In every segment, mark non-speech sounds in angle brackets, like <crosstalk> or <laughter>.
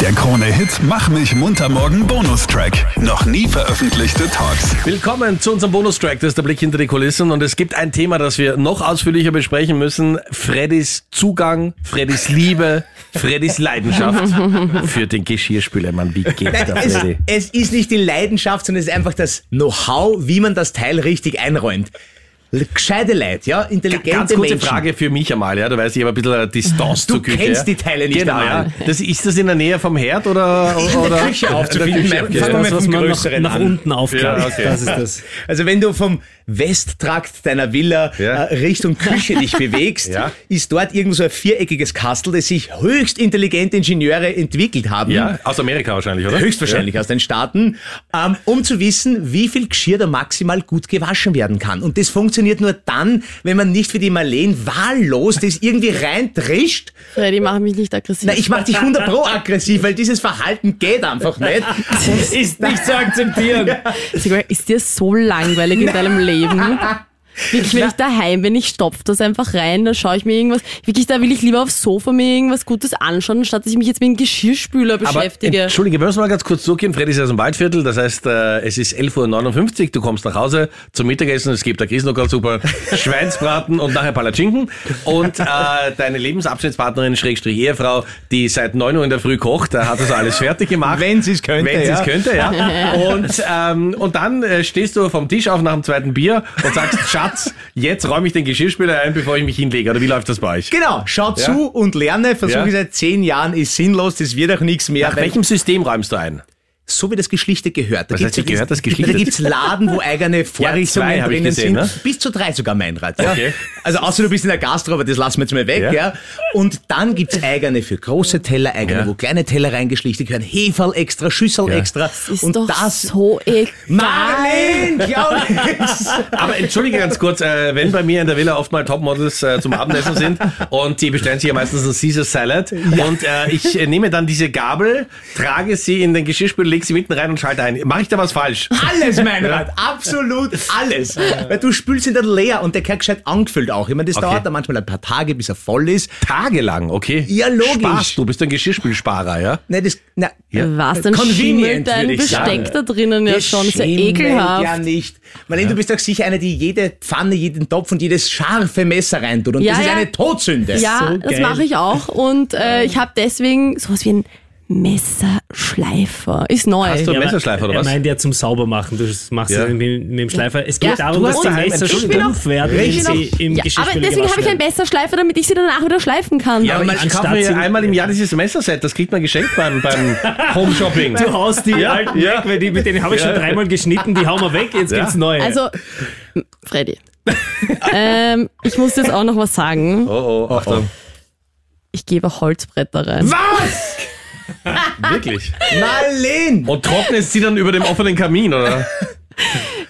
Der Krone-Hit Mach mich munter morgen Bonustrack. Noch nie veröffentlichte Talks. Willkommen zu unserem Bonustrack. Das ist der Blick hinter die Kulissen und es gibt ein Thema, das wir noch ausführlicher besprechen müssen. Freddys Zugang, Freddys Liebe, Freddys Leidenschaft für den Geschirrspüler. Mann, wie geht Nein, es, es ist nicht die Leidenschaft, sondern es ist einfach das Know-how, wie man das Teil richtig einräumt. Gescheite Leute, ja, intelligente Ganz kurze Menschen. Frage für mich einmal, ja. Du weißt, ich habe ein bisschen eine Distanz Du zur Küche. kennst die Teile nicht Genau, einmal. ja. Das, ist das in der Nähe vom Herd oder? Oder aufzufinden. In der Küche, wir okay. mit was dem man nach, Größeren nach an. unten aufklappt. Ja, okay. Das ist das. <laughs> Also wenn du vom Westtrakt deiner Villa Ja. äh, Richtung Küche dich bewegst, <laughs> Ja. ist dort irgend so ein viereckiges Kastel, das sich höchst intelligente Ingenieure entwickelt haben. Ja, aus Amerika wahrscheinlich, oder? Höchstwahrscheinlich aus den Staaten, ähm, um zu wissen, wie viel Geschirr da maximal gut gewaschen werden kann. Und das funktioniert nur dann, wenn man nicht wie die Marleen wahllos das irgendwie reintrischt. Freddy, mach mich nicht aggressiv. Na, ich mach dich 100 pro aggressiv, weil dieses Verhalten geht einfach nicht. Ist nicht zu akzeptieren. <laughs> Ist dir so langweilig in deinem Leben? Wirklich, wenn ich daheim bin, ich stopf das einfach rein, dann schaue ich mir irgendwas, wirklich, da will ich lieber aufs Sofa mir irgendwas Gutes anschauen, anstatt dass ich mich jetzt mit dem Geschirrschspüler Aber beschäftige. Entschuldige, wir müssen mal ganz kurz zurückgehen. Freddy ist aus dem Waldviertel, das heißt, äh, es ist 11.59 Uhr, du kommst nach Hause zum Mittagessen, es gibt eine Grießnockerl-Suppe, <laughs> Schweinsbraten und nachher Palatschinken. Und äh, deine Lebensabschnittspartnerin, Schrägstrich Ehefrau, die seit 9 Uhr in der Früh kocht, da hat also alles fertig gemacht. <laughs> Wenn sie's könnte, Wenn sie ja. es könnte, ja. <laughs> Und, ähm, und dann äh, stehst du vom Tisch auf nach dem zweiten Bier und sagst, Schatz, jetzt räume ich den Geschirrspüler ein, bevor ich mich hinlege. Oder wie läuft das bei euch? Genau, schau Ja. zu und lerne. Versuche Ja. seit zehn Jahren, ist sinnlos, das wird auch nichts mehr. Nach welchem System räumst du ein? So wie das Geschlichte gehört. Da Was heißt, gehört das Geschlichte? Da gibt's Laden, wo eigene <laughs> Vorrichtungen ich drinnen gesehen, sind. ne? Bis zu drei sogar, Meinrad. Ja. Okay. Also außer du bist in der Gastro, aber das lassen wir jetzt mal weg. Ja. Ja. Und dann gibt's eigene für große Teller, eigene, Ja. wo kleine Teller reingeschlichtet gehören, Heferl extra, Schüssel Ja. extra. das ist und doch das... so egal. Ich's. <laughs> Aber entschuldige ganz kurz, äh, wenn bei mir in der Villa oft mal Topmodels äh, zum Abendessen sind und die bestellen sich ja meistens einen Caesar Salad und äh, ich äh, nehme dann diese Gabel, trage sie in den Geschirrspüler, lege sie mitten rein und schalte ein. Mache ich da was falsch? Alles, Meinrad, absolut alles. Weil du spülst ihn dann leer und der gehört gescheit angefüllt auch. Ich meine, das Okay. dauert dann manchmal ein paar Tage, bis er voll ist. Tagelang, okay? Ja, logisch. Spaß, du bist ein Geschirrspülsparer, ja? Ne, das, na, Was, dann Convenient, schimmelt dein Besteck sagen. da drinnen ja Das schon, ist ja schimmelt ekelhaft. ja nicht. Marlene, du bist doch sicher eine, die jede Pfanne, jeden Topf und jedes scharfe Messer reintut. Und Ja, das ist ja. eine Todsünde. Ja, So das mache ich auch und äh, ich habe deswegen sowas wie ein Messerschleifer. Ist neu. Hast du einen Messerschleifer oder er was? meint ja zum Saubermachen. Du machst Ja. es mit, mit dem Schleifer. Es geht Ja, darum, dass die Messer stumpf werden, wenn Richtig. sie im Ja, aber deswegen habe ich einen. Messerschleifer, damit ich sie danach wieder schleifen kann. Ja, aber ich kaufe mir sie- einmal im Jahr dieses Messerset, das kriegt man geschenkt beim, beim <laughs> Home Shopping. Du haust die alten ja. weg, weil die, mit denen habe ich schon dreimal geschnitten, die hauen wir weg, jetzt Ja. gibt's neue. Also, Freddy. <laughs> ähm, ich muss jetzt auch noch was sagen. Oh, oh, Achtung. Ich gebe Holzbretter rein. Was? <laughs> Wirklich? Marlene! Und trocknest sie dann über dem offenen Kamin, oder?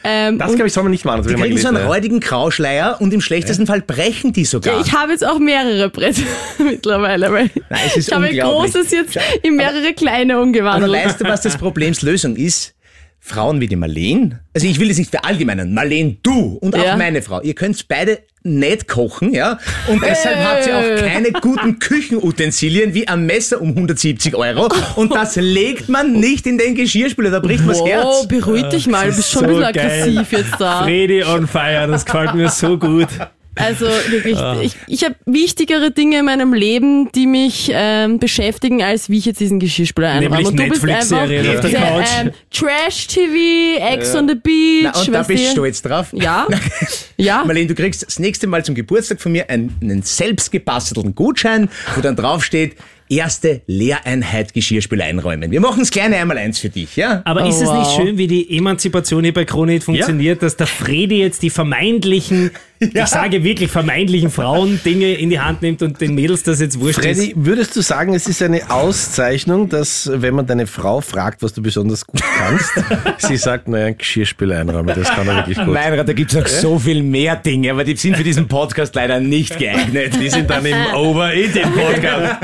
Ähm, Das glaube ich soll man nicht machen. Das Die kriegen so einen gelesen, ja. räudigen Grauschleier und im schlechtesten Fall brechen die sogar. ich habe jetzt auch mehrere Bretter <laughs> mittlerweile, weil Nein, es ist ich habe großes jetzt in mehrere kleine umgewandelt. Aber weißt du, was das Problems Lösung ist? Frauen wie die Marlene, also ich will das nicht verallgemeinern, Marlene, du und auch Ja. meine Frau, ihr könnt beide nicht kochen, ja, und deshalb Äh. habt ihr auch keine guten Küchenutensilien wie ein Messer um 170 Euro und das legt man nicht in den Geschirrspüler, da bricht man das Wow, Herz. beruhig dich mal, du bist schon ein So bisschen geil. aggressiv jetzt da. Freddy on fire, das gefällt mir so gut. Also wirklich, ich, ich habe wichtigere Dinge in meinem Leben, die mich ähm, beschäftigen, als wie ich jetzt diesen Geschirrspüler einräume. Nämlich Und du bist einfach Netflix-Serien auf der Couch. Ähm, Trash-TV, Ex on the Beach. Na, und da bist du stolz drauf. Ja, <laughs> ja. Marlene, du kriegst das nächste Mal zum Geburtstag von mir einen, einen selbst gebastelten Gutschein, wo dann draufsteht, erste Lehreinheit Geschirrspüler einräumen. Wir machen das kleine einmal eins für dich, ja? Aber Oh, ist es nicht wow. schön, wie die Emanzipation hier bei Kronit funktioniert, dass der Fredi jetzt die vermeintlichen, <laughs> ich sage wirklich vermeintlichen Frauen Dinge in die Hand nimmt und den Mädels das jetzt wurscht Freddy, ist? würdest du sagen, es ist eine Auszeichnung, dass wenn man deine Frau fragt, was du besonders gut kannst, <laughs> sie sagt, naja, ein Geschirrspüler einräumen, das kann er wirklich gut. Meinrad, da gibt's noch so viel mehr Dinge, aber die sind für diesen Podcast leider nicht geeignet. Die sind dann im <laughs> Over-Eating-Podcast.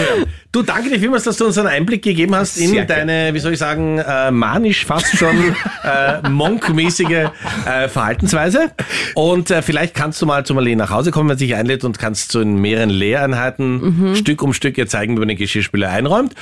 Zu. Du, danke dir vielmals, dass du uns einen Einblick gegeben hast in Sehr deine, wie soll ich sagen, äh, manisch fast schon äh, monkmäßige äh, Verhaltensweise. Und äh, vielleicht kannst du mal zu Marlene nach Hause kommen, wenn sie sich einlädt und kannst so in mehreren Lehreinheiten Stück um Stück ihr zeigen, wie man den Geschirrspüler einräumt.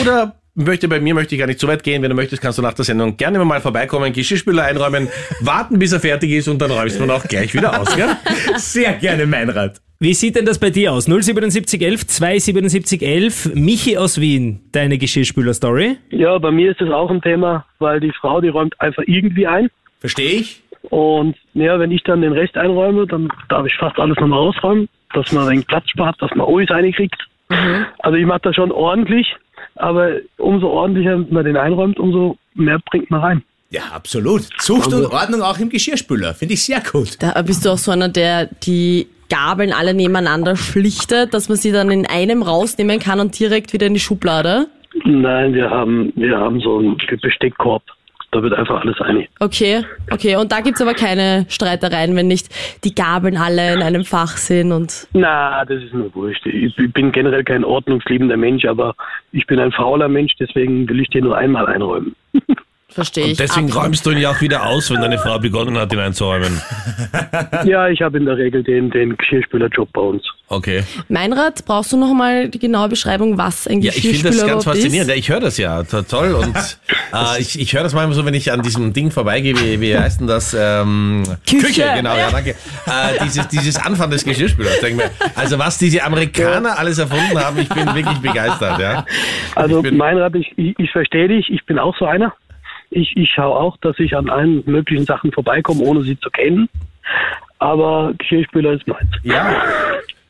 Oder möchte bei mir möchte ich gar nicht so weit gehen. Wenn du möchtest, kannst du nach der Sendung gerne mal vorbeikommen, Geschirrspüler einräumen, warten, bis er fertig ist und dann räumst du ihn auch gleich wieder aus. Gell? <laughs> Sehr gerne, Meinrad. Wie sieht denn das bei dir aus? 07711 27711, Michi aus Wien, deine Geschirrspüler-Story. Ja, bei mir ist das auch ein Thema, weil die Frau, die räumt einfach irgendwie ein. Verstehe ich? Und ja, wenn ich dann den Rest einräume, dann darf ich fast alles nochmal ausräumen, dass man ein wenig Platz spart, dass man alles reinkriegt. Also ich mache das schon ordentlich, aber umso ordentlicher man den einräumt, umso mehr bringt man rein. Ja, absolut. Zucht und Ordnung auch im Geschirrspüler. Finde ich sehr gut. Da bist du auch so einer, der die Gabeln alle nebeneinander schlichtet, dass man sie dann in einem rausnehmen kann und direkt wieder in die Schublade? Nein, wir haben, wir haben so einen Besteckkorb. Da wird einfach alles ein. Okay, okay. Und da gibt's aber keine Streitereien, wenn nicht die Gabeln alle in einem Fach sind und Na, das ist mir wurscht. Ich bin generell kein ordnungsliebender Mensch, aber ich bin ein fauler Mensch, deswegen will ich den nur einmal einräumen. <laughs> verstehe ich. Deswegen Absolut. räumst du ihn ja auch wieder aus, wenn deine Frau begonnen hat, ihn einzuräumen. <laughs> ja, ich habe in der Regel den, den Geschirrspülerjob bei uns. Okay. Meinrad, brauchst du noch mal die genaue Beschreibung, was ein Ja, ich Geschirrspüler finde das ganz faszinierend. ist? Ja, ich höre das ja to- toll und <laughs> äh, ich, ich höre das manchmal so, wenn ich an diesem Ding vorbeigehe, wie, wie heißt denn das? Ähm, Küche. genau, ja, danke. Äh, dieses, dieses Anfahren des Geschirrspülers. Denk mir, also was diese Amerikaner alles erfunden haben, ich bin wirklich begeistert. Ja. Also Ich bin- mein Rat, ich, ich, ich verstehe dich, ich bin auch so einer. Ich, ich schaue auch, dass ich an allen möglichen Sachen vorbeikomme, ohne sie zu kennen. Aber Geschirrspüler ist meins. ja,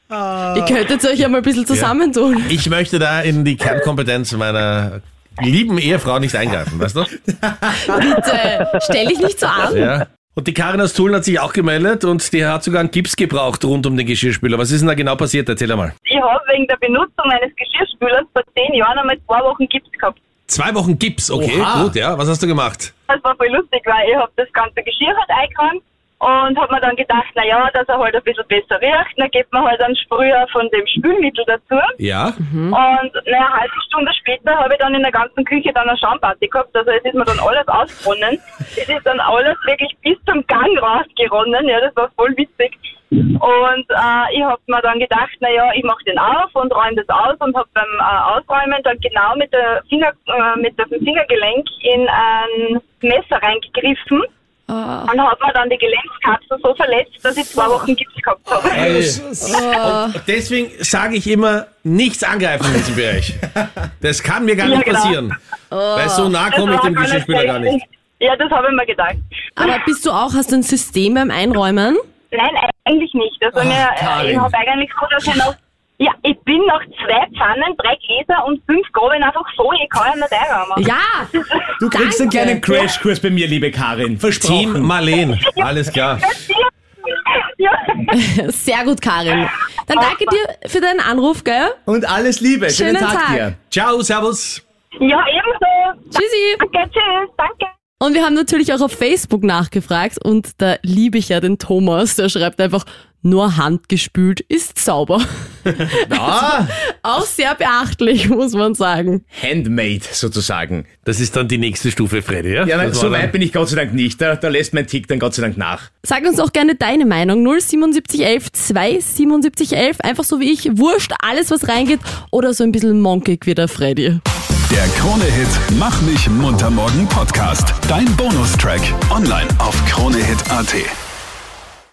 Ihr könntet euch ja mal ein bisschen zusammentun. ich möchte da in die Kernkompetenz meiner lieben Ehefrau nicht eingreifen, weißt du? <laughs> Bitte, stell dich nicht so an. Ja. Und die Karin aus Tulln hat sich auch gemeldet und die hat sogar einen Gips gebraucht rund um den Geschirrspüler. Was ist denn da genau passiert? Erzähl einmal. Ich habe wegen der Benutzung meines Geschirrspülers vor zehn Jahren einmal zwei Wochen Gips gehabt. Zwei Wochen Gips, okay, Oha. gut, ja. Was hast du gemacht? Das war voll lustig, weil ich habe das ganze Geschirr halt eingeräumt und habe mir dann gedacht, na ja, dass er halt ein bisschen besser riecht, dann gibt man halt einen Sprüher von dem Spülmittel dazu. Ja. Und na, eine halbe Stunde später habe ich dann in der ganzen Küche dann eine Schaumparty gehabt. Also es ist mir dann alles ausgeronnen. Es ist dann alles wirklich bis zum Gang rausgeronnen. Ja, das war voll witzig. Und äh, ich habe mir dann gedacht, na ja, ich mache den auf und räume das aus und habe beim äh, Ausräumen dann genau mit der Finger, äh, mit dem Fingergelenk in ein Messer reingegriffen und habe mir dann die Gelenkskapsel so verletzt, dass ich zwei Wochen Gips gehabt habe. Und deswegen sage ich immer, nichts angreifen in diesem Bereich. Das kann mir gar Ja, nicht genau. passieren. Weil so nah komme ich dem Geschirrspüler gar nicht. Ja, das habe ich mir gedacht. Aber bist du auch, hast du ein System beim Einräumen? Nein, eigentlich nicht. Also mir, äh, Karin. ich habe eigentlich so, dass ich noch, ja, ich bin nach zwei Pfannen, drei Gläser und fünf Gabeln einfach so, ich kann ja nicht einräumen. Ja! <laughs> Du kriegst einen kleinen Crashkurs bei mir, liebe Karin. Versprochen. Team Marleen, alles klar. <laughs> Ja. Sehr gut, Karin. Dann danke dir für deinen Anruf, gell? Und alles Liebe. Schönen, Schönen Tag, Tag. dir. Ciao, servus. ja, ebenso. Tschüssi! Danke, tschüss, danke. Und wir haben natürlich auch auf Facebook nachgefragt und da liebe ich ja den Thomas, der schreibt einfach, nur handgespült ist sauber. <laughs> Ah, <laughs> Auch sehr beachtlich, muss man sagen. handmade sozusagen. Das ist dann die nächste Stufe, Freddy, ja? Ja, nein, so weit bin ich Gott sei Dank nicht. Da, da lässt mein Tick dann Gott sei Dank nach. Sag uns auch gerne deine Meinung. 07711 27711. Einfach so wie ich. Wurscht, alles was reingeht. Oder so ein bisschen monkig wie der Freddy. Der Krone-Hit Mach mich munter morgen Podcast. Dein Bonustrack. Online auf kronehit.at.